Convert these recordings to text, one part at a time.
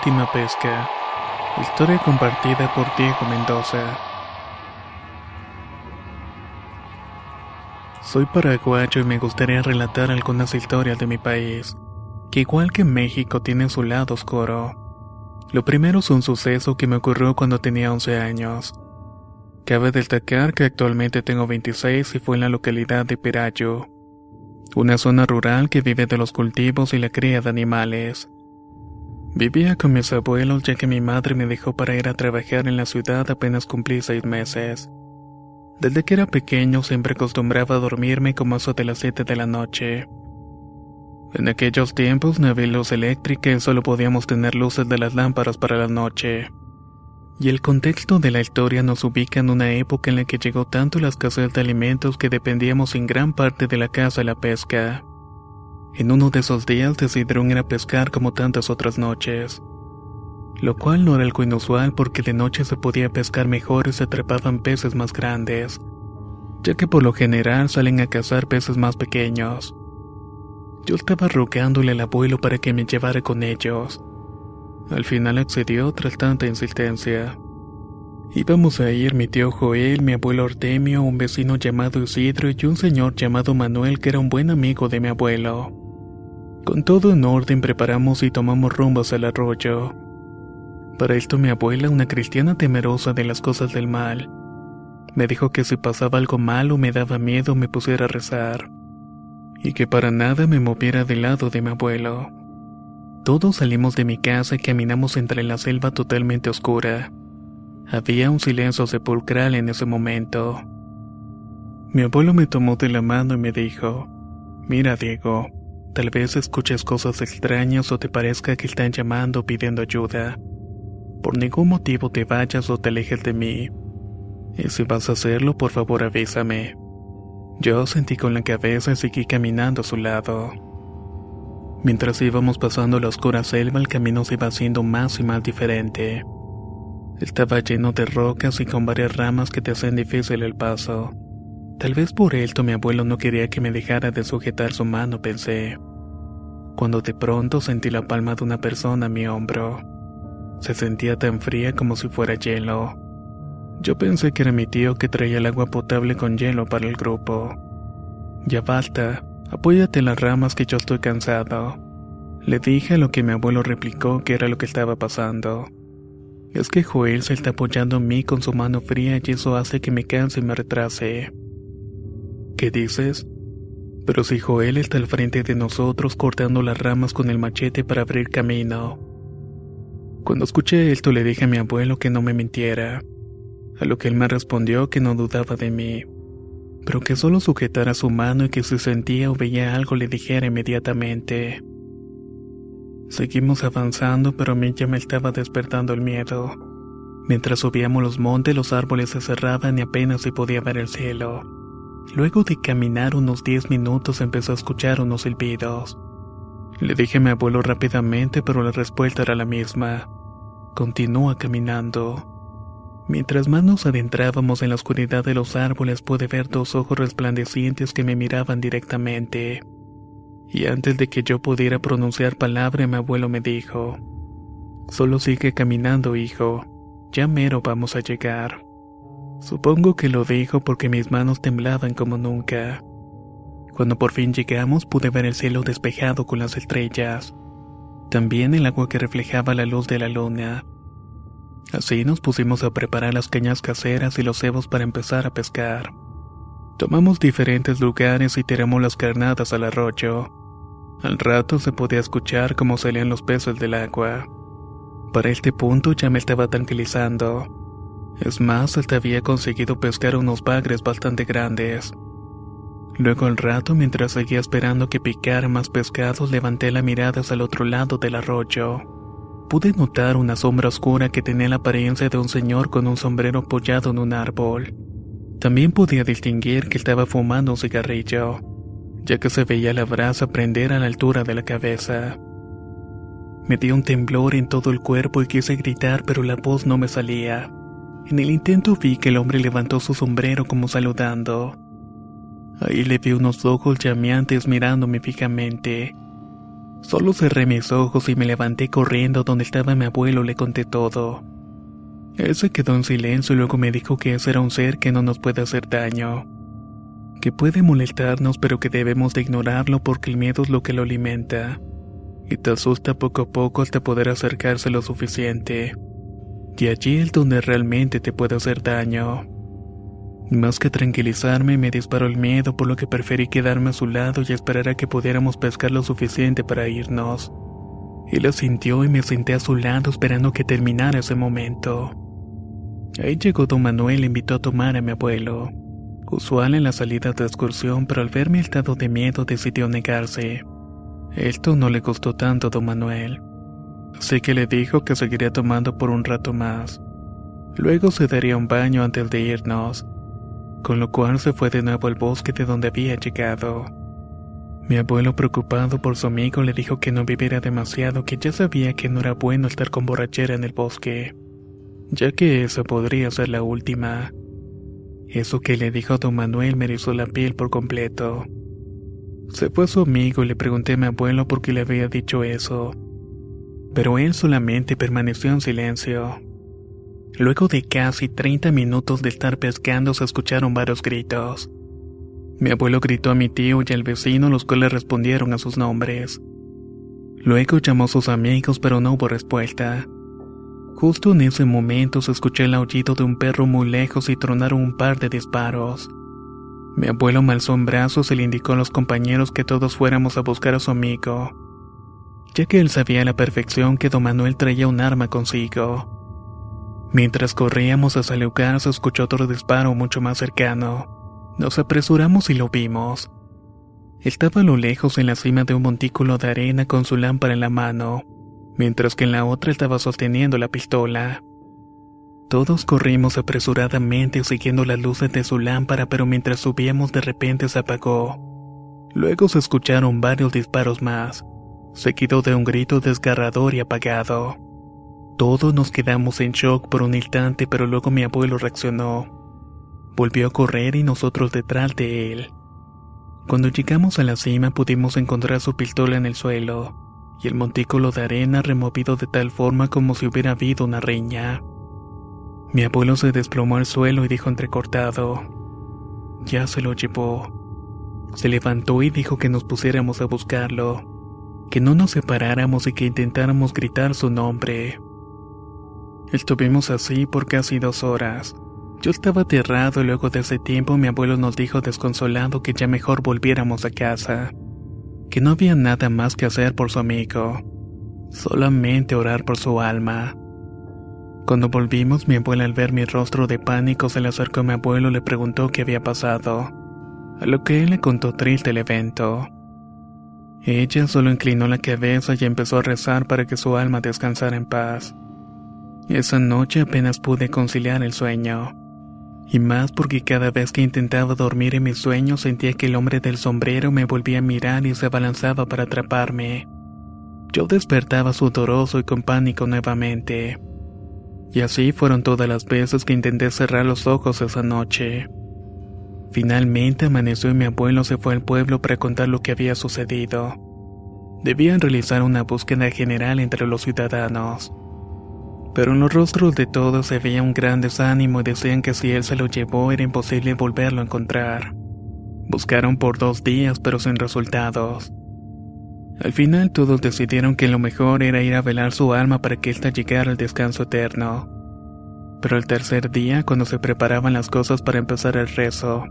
Última pesca. Historia compartida por Diego Mendoza. Soy paraguayo y me gustaría relatar algunas historias de mi país, que igual que México tiene su lado oscuro. Lo primero es un suceso que me ocurrió cuando tenía 11 años. Cabe destacar que actualmente tengo 26 y fue en la localidad de Pirayo, una zona rural que vive de los cultivos y la cría de animales. Vivía con mis abuelos ya que mi madre me dejó para ir a trabajar en la ciudad apenas cumplí seis meses. Desde que era pequeño siempre acostumbraba a dormirme como eso de las 7 de la noche. En aquellos tiempos no había luz eléctrica y solo podíamos tener luces de las lámparas para la noche. Y el contexto de la historia nos ubica en una época en la que llegó tanto la escasez de alimentos que dependíamos en gran parte de la caza y la pesca. En uno de esos días decidieron ir a pescar como tantas otras noches. Lo cual no era algo inusual porque de noche se podía pescar mejor y se trepaban peces más grandes, ya que por lo general salen a cazar peces más pequeños. Yo estaba rogándole al abuelo para que me llevara con ellos. Al final accedió tras tanta insistencia. Íbamos a ir mi tío Joel, mi abuelo Artemio, un vecino llamado Isidro y un señor llamado Manuel que era un buen amigo de mi abuelo. Con todo en orden preparamos y tomamos rumbos al arroyo. Para esto mi abuela, una cristiana temerosa de las cosas del mal, me dijo que si pasaba algo malo me daba miedo me pusiera a rezar, y que para nada me moviera del lado de mi abuelo. Todos salimos de mi casa y caminamos entre la selva totalmente oscura. Había un silencio sepulcral en ese momento. Mi abuelo me tomó de la mano y me dijo, Mira Diego, Tal vez escuches cosas extrañas o te parezca que están llamando pidiendo ayuda. Por ningún motivo te vayas o te alejes de mí. Y si vas a hacerlo, por favor avísame. Yo sentí con la cabeza y seguí caminando a su lado. Mientras íbamos pasando la oscura selva, el camino se iba haciendo más y más diferente. Estaba lleno de rocas y con varias ramas que te hacen difícil el paso. Tal vez por esto mi abuelo no quería que me dejara de sujetar su mano, pensé. Cuando de pronto sentí la palma de una persona en mi hombro. Se sentía tan fría como si fuera hielo. Yo pensé que era mi tío que traía el agua potable con hielo para el grupo. Ya basta, apóyate en las ramas que yo estoy cansado. Le dije a lo que mi abuelo replicó que era lo que estaba pasando. Es que Joel se está apoyando en mí con su mano fría y eso hace que me canse y me retrase. ¿Qué dices? Pero si Joel está al frente de nosotros cortando las ramas con el machete para abrir camino. Cuando escuché esto le dije a mi abuelo que no me mintiera, a lo que él me respondió que no dudaba de mí, pero que solo sujetara su mano y que si sentía o veía algo le dijera inmediatamente. Seguimos avanzando, pero a mí ya me estaba despertando el miedo. Mientras subíamos los montes, los árboles se cerraban y apenas se podía ver el cielo. Luego de caminar unos diez minutos empezó a escuchar unos silbidos. Le dije a mi abuelo rápidamente, pero la respuesta era la misma. Continúa caminando. Mientras más nos adentrábamos en la oscuridad de los árboles pude ver dos ojos resplandecientes que me miraban directamente. Y antes de que yo pudiera pronunciar palabra, mi abuelo me dijo, Solo sigue caminando, hijo. Ya mero vamos a llegar. Supongo que lo dijo porque mis manos temblaban como nunca. Cuando por fin llegamos pude ver el cielo despejado con las estrellas. También el agua que reflejaba la luz de la luna. Así nos pusimos a preparar las cañas caseras y los cebos para empezar a pescar. Tomamos diferentes lugares y tiramos las carnadas al arroyo. Al rato se podía escuchar cómo salían los peces del agua. Para este punto ya me estaba tranquilizando. Es más, hasta había conseguido pescar unos bagres bastante grandes. Luego al rato, mientras seguía esperando que picaran más pescados, levanté la mirada hacia el otro lado del arroyo. Pude notar una sombra oscura que tenía la apariencia de un señor con un sombrero apoyado en un árbol. También podía distinguir que estaba fumando un cigarrillo, ya que se veía la brasa prender a la altura de la cabeza. Me dio un temblor en todo el cuerpo y quise gritar, pero la voz no me salía. En el intento vi que el hombre levantó su sombrero como saludando. Ahí le vi unos ojos llameantes mirándome fijamente. Solo cerré mis ojos y me levanté corriendo donde estaba mi abuelo, le conté todo. Él se quedó en silencio y luego me dijo que ese era un ser que no nos puede hacer daño. Que puede molestarnos pero que debemos de ignorarlo porque el miedo es lo que lo alimenta. Y te asusta poco a poco hasta poder acercarse lo suficiente. Y allí es donde realmente te puede hacer daño. Más que tranquilizarme, me disparó el miedo, por lo que preferí quedarme a su lado y esperar a que pudiéramos pescar lo suficiente para irnos. Él lo sintió y me senté a su lado esperando que terminara ese momento. Ahí llegó don Manuel e invitó a tomar a mi abuelo. Usual en la salida de excursión, pero al ver mi estado de miedo decidió negarse. Esto no le costó tanto a don Manuel. Así que le dijo que seguiría tomando por un rato más. Luego se daría un baño antes de irnos, con lo cual se fue de nuevo al bosque de donde había llegado. Mi abuelo, preocupado por su amigo, le dijo que no viviera demasiado, que ya sabía que no era bueno estar con borrachera en el bosque, ya que esa podría ser la última. Eso que le dijo don Manuel me erizó la piel por completo. Se fue su amigo y le pregunté a mi abuelo por qué le había dicho eso pero él solamente permaneció en silencio. Luego de casi 30 minutos de estar pescando se escucharon varios gritos. Mi abuelo gritó a mi tío y al vecino los cuales respondieron a sus nombres. Luego llamó a sus amigos pero no hubo respuesta. Justo en ese momento se escuchó el aullido de un perro muy lejos y tronaron un par de disparos. Mi abuelo me alzó en brazos y le indicó a los compañeros que todos fuéramos a buscar a su amigo ya que él sabía a la perfección que don Manuel traía un arma consigo. Mientras corríamos hacia el lugar se escuchó otro disparo mucho más cercano. Nos apresuramos y lo vimos. Estaba a lo lejos en la cima de un montículo de arena con su lámpara en la mano, mientras que en la otra estaba sosteniendo la pistola. Todos corrimos apresuradamente siguiendo las luces de su lámpara, pero mientras subíamos de repente se apagó. Luego se escucharon varios disparos más seguido de un grito desgarrador y apagado. Todos nos quedamos en shock por un instante, pero luego mi abuelo reaccionó. Volvió a correr y nosotros detrás de él. Cuando llegamos a la cima pudimos encontrar su pistola en el suelo y el montículo de arena removido de tal forma como si hubiera habido una riña. Mi abuelo se desplomó al suelo y dijo entrecortado, ya se lo llevó. Se levantó y dijo que nos pusiéramos a buscarlo que no nos separáramos y que intentáramos gritar su nombre. Estuvimos así por casi dos horas. Yo estaba aterrado y luego de ese tiempo mi abuelo nos dijo desconsolado que ya mejor volviéramos a casa, que no había nada más que hacer por su amigo, solamente orar por su alma. Cuando volvimos, mi abuela al ver mi rostro de pánico se le acercó a mi abuelo y le preguntó qué había pasado, a lo que él le contó triste el evento. Ella solo inclinó la cabeza y empezó a rezar para que su alma descansara en paz. Esa noche apenas pude conciliar el sueño. Y más porque cada vez que intentaba dormir en mis sueños sentía que el hombre del sombrero me volvía a mirar y se abalanzaba para atraparme. Yo despertaba sudoroso y con pánico nuevamente. Y así fueron todas las veces que intenté cerrar los ojos esa noche. Finalmente amaneció y mi abuelo se fue al pueblo para contar lo que había sucedido. Debían realizar una búsqueda general entre los ciudadanos. Pero en los rostros de todos se veía un gran desánimo y decían que si él se lo llevó era imposible volverlo a encontrar. Buscaron por dos días pero sin resultados. Al final todos decidieron que lo mejor era ir a velar su alma para que ésta llegara al descanso eterno. Pero el tercer día, cuando se preparaban las cosas para empezar el rezo,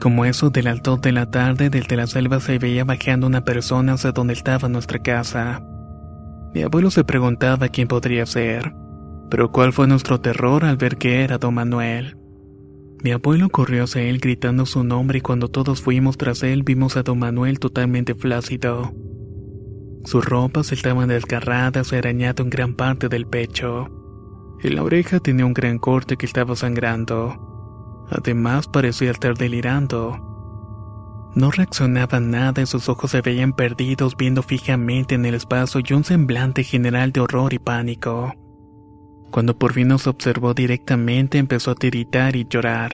Como eso de las dos de la tarde, desde la selva se veía bajando una persona hacia donde estaba nuestra casa. Mi abuelo se preguntaba quién podría ser, pero cuál fue nuestro terror al ver que era don Manuel. Mi abuelo corrió hacia él gritando su nombre y cuando todos fuimos tras él vimos a don Manuel totalmente flácido. Sus ropas estaban desgarradas y arañado en gran parte del pecho. En la oreja tenía un gran corte que estaba sangrando. Además parecía estar delirando. No reaccionaba nada y sus ojos se veían perdidos viendo fijamente en el espacio y un semblante general de horror y pánico. Cuando por fin nos observó directamente empezó a tiritar y llorar.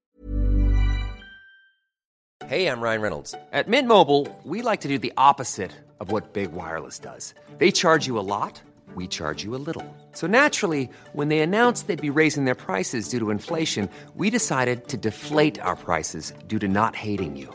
Hey, I'm Ryan Reynolds. At Mint Mobile, we like to do the opposite of what Big Wireless does. They charge you a lot, we charge you a little. So naturally, when they announced they'd be raising their prices due to inflation, we decided to deflate our prices due to not hating you.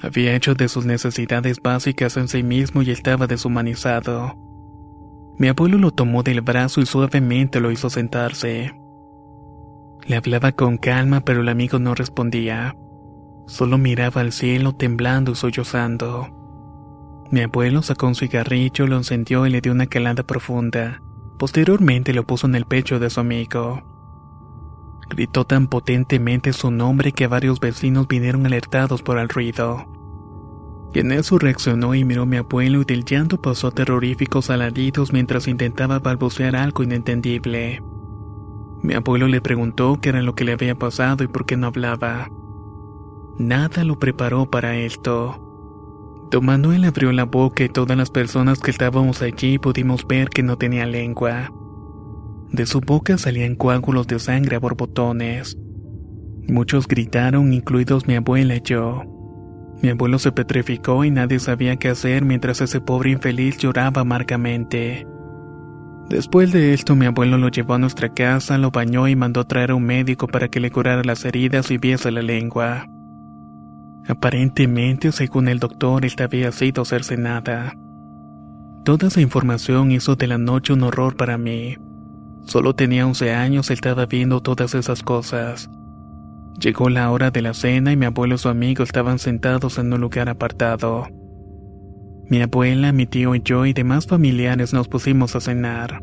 Había hecho de sus necesidades básicas en sí mismo y estaba deshumanizado. Mi abuelo lo tomó del brazo y suavemente lo hizo sentarse. Le hablaba con calma, pero el amigo no respondía. Solo miraba al cielo temblando y sollozando. Mi abuelo sacó un cigarrillo, lo encendió y le dio una calada profunda. Posteriormente lo puso en el pecho de su amigo. Gritó tan potentemente su nombre que varios vecinos vinieron alertados por el ruido. Y en eso reaccionó y miró a mi abuelo y del llanto pasó terroríficos alaridos mientras intentaba balbucear algo inentendible. Mi abuelo le preguntó qué era lo que le había pasado y por qué no hablaba. Nada lo preparó para esto. Don Manuel abrió la boca y todas las personas que estábamos allí pudimos ver que no tenía lengua. De su boca salían coágulos de sangre a borbotones. Muchos gritaron, incluidos mi abuela y yo. Mi abuelo se petrificó y nadie sabía qué hacer mientras ese pobre infeliz lloraba amargamente. Después de esto, mi abuelo lo llevó a nuestra casa, lo bañó y mandó traer a un médico para que le curara las heridas y viese la lengua. Aparentemente, según el doctor, él había sido cercenada. Toda esa información hizo de la noche un horror para mí. Solo tenía 11 años y estaba viendo todas esas cosas. Llegó la hora de la cena y mi abuelo y su amigo estaban sentados en un lugar apartado. Mi abuela, mi tío y yo y demás familiares nos pusimos a cenar.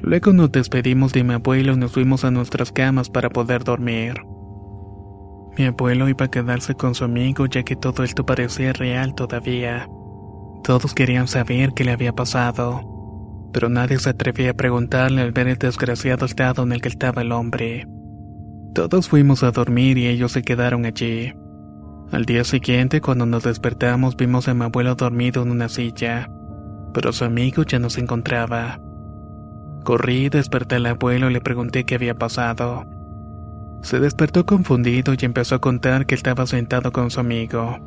Luego nos despedimos de mi abuelo y nos fuimos a nuestras camas para poder dormir. Mi abuelo iba a quedarse con su amigo ya que todo esto parecía real todavía. Todos querían saber qué le había pasado, pero nadie se atrevía a preguntarle al ver el desgraciado estado en el que estaba el hombre. Todos fuimos a dormir y ellos se quedaron allí. Al día siguiente, cuando nos despertamos, vimos a mi abuelo dormido en una silla, pero su amigo ya no se encontraba. Corrí, desperté al abuelo y le pregunté qué había pasado. Se despertó confundido y empezó a contar que estaba sentado con su amigo.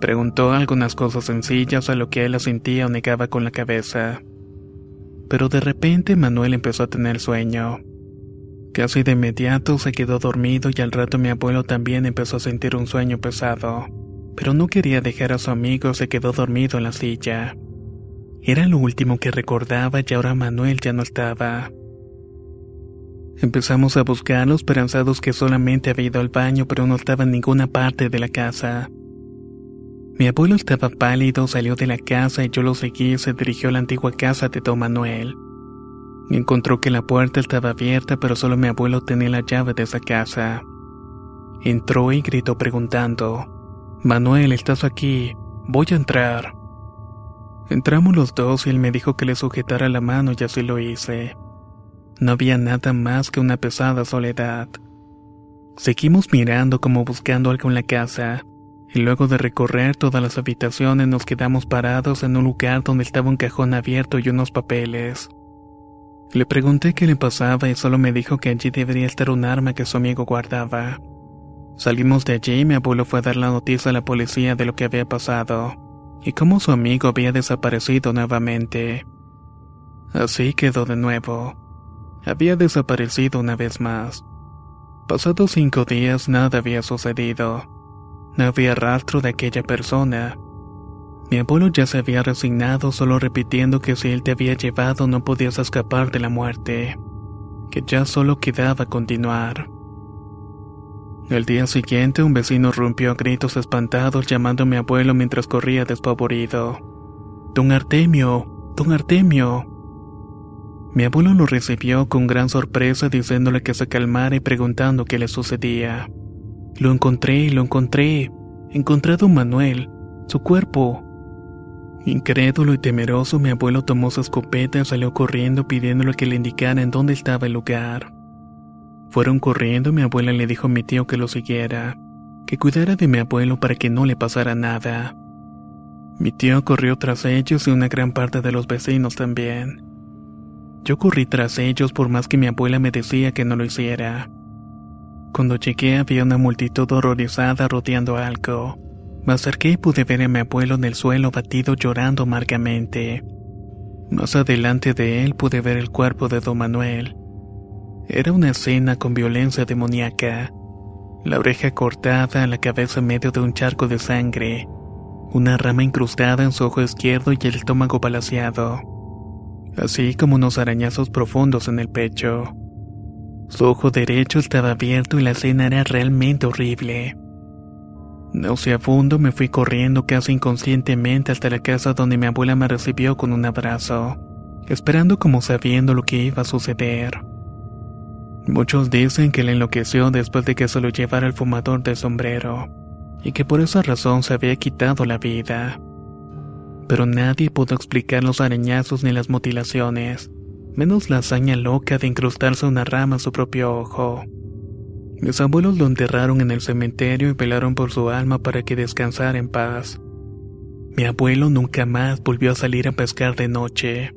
Preguntó algunas cosas sencillas a lo que él asentía o negaba con la cabeza. Pero de repente Manuel empezó a tener sueño. Casi de inmediato se quedó dormido y al rato mi abuelo también empezó a sentir un sueño pesado, pero no quería dejar a su amigo, se quedó dormido en la silla. Era lo último que recordaba y ahora Manuel ya no estaba. Empezamos a buscarlo esperanzados que solamente había ido al baño pero no estaba en ninguna parte de la casa. Mi abuelo estaba pálido, salió de la casa y yo lo seguí y se dirigió a la antigua casa de don Manuel. Encontró que la puerta estaba abierta pero solo mi abuelo tenía la llave de esa casa. Entró y gritó preguntando, Manuel, ¿estás aquí? Voy a entrar. Entramos los dos y él me dijo que le sujetara la mano y así lo hice. No había nada más que una pesada soledad. Seguimos mirando como buscando algo en la casa, y luego de recorrer todas las habitaciones nos quedamos parados en un lugar donde estaba un cajón abierto y unos papeles. Le pregunté qué le pasaba y solo me dijo que allí debería estar un arma que su amigo guardaba. Salimos de allí y mi abuelo fue a dar la noticia a la policía de lo que había pasado y cómo su amigo había desaparecido nuevamente. Así quedó de nuevo. Había desaparecido una vez más. Pasados cinco días nada había sucedido. No había rastro de aquella persona. Mi abuelo ya se había resignado solo repitiendo que si él te había llevado no podías escapar de la muerte, que ya solo quedaba continuar. El día siguiente un vecino rompió a gritos espantados llamando a mi abuelo mientras corría despavorido. Don Artemio, don Artemio. Mi abuelo lo recibió con gran sorpresa diciéndole que se calmara y preguntando qué le sucedía. Lo encontré, lo encontré. Encontré a don Manuel, su cuerpo. Incrédulo y temeroso, mi abuelo tomó su escopeta y salió corriendo pidiéndole que le indicara en dónde estaba el lugar. Fueron corriendo y mi abuela le dijo a mi tío que lo siguiera, que cuidara de mi abuelo para que no le pasara nada. Mi tío corrió tras ellos y una gran parte de los vecinos también. Yo corrí tras ellos por más que mi abuela me decía que no lo hiciera. Cuando llegué había una multitud horrorizada rodeando algo. Me acerqué y pude ver a mi abuelo en el suelo batido llorando amargamente. Más adelante de él pude ver el cuerpo de don Manuel. Era una escena con violencia demoníaca. La oreja cortada, la cabeza en medio de un charco de sangre, una rama incrustada en su ojo izquierdo y el estómago balaseado, así como unos arañazos profundos en el pecho. Su ojo derecho estaba abierto y la escena era realmente horrible. Nauseabundo me fui corriendo casi inconscientemente hasta la casa donde mi abuela me recibió con un abrazo, esperando como sabiendo lo que iba a suceder. Muchos dicen que le enloqueció después de que se lo llevara el fumador de sombrero, y que por esa razón se había quitado la vida. Pero nadie pudo explicar los arañazos ni las mutilaciones, menos la hazaña loca de incrustarse una rama a su propio ojo. Mis abuelos lo enterraron en el cementerio y velaron por su alma para que descansara en paz. Mi abuelo nunca más volvió a salir a pescar de noche.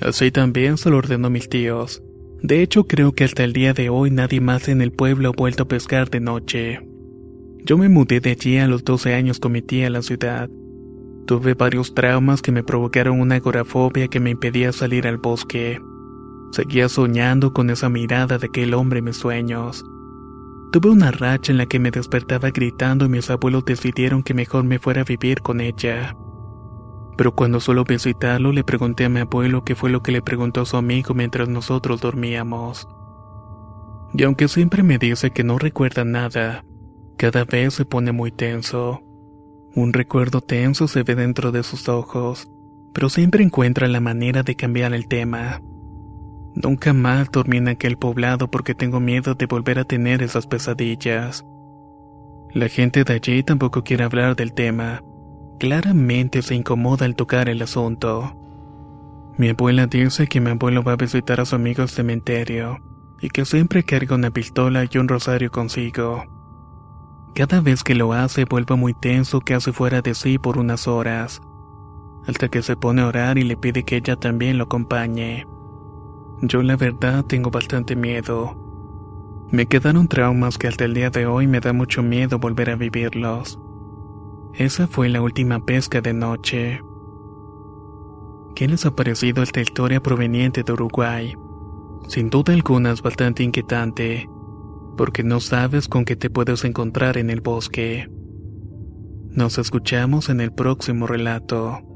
Así también se lo ordenó mis tíos. De hecho, creo que hasta el día de hoy nadie más en el pueblo ha vuelto a pescar de noche. Yo me mudé de allí a los 12 años con mi tía a la ciudad. Tuve varios traumas que me provocaron una agorafobia que me impedía salir al bosque. Seguía soñando con esa mirada de aquel hombre en mis sueños. Tuve una racha en la que me despertaba gritando y mis abuelos decidieron que mejor me fuera a vivir con ella. Pero cuando suelo visitarlo le pregunté a mi abuelo qué fue lo que le preguntó a su amigo mientras nosotros dormíamos. Y aunque siempre me dice que no recuerda nada, cada vez se pone muy tenso. Un recuerdo tenso se ve dentro de sus ojos, pero siempre encuentra la manera de cambiar el tema. Nunca más dormí en aquel poblado porque tengo miedo de volver a tener esas pesadillas. La gente de allí tampoco quiere hablar del tema. Claramente se incomoda al tocar el asunto. Mi abuela dice que mi abuelo va a visitar a su amigo al cementerio y que siempre carga una pistola y un rosario consigo. Cada vez que lo hace vuelve muy tenso casi fuera de sí por unas horas, hasta que se pone a orar y le pide que ella también lo acompañe. Yo la verdad tengo bastante miedo. Me quedaron traumas que hasta el día de hoy me da mucho miedo volver a vivirlos. Esa fue la última pesca de noche. ¿Qué les ha parecido esta historia proveniente de Uruguay? Sin duda alguna es bastante inquietante, porque no sabes con qué te puedes encontrar en el bosque. Nos escuchamos en el próximo relato.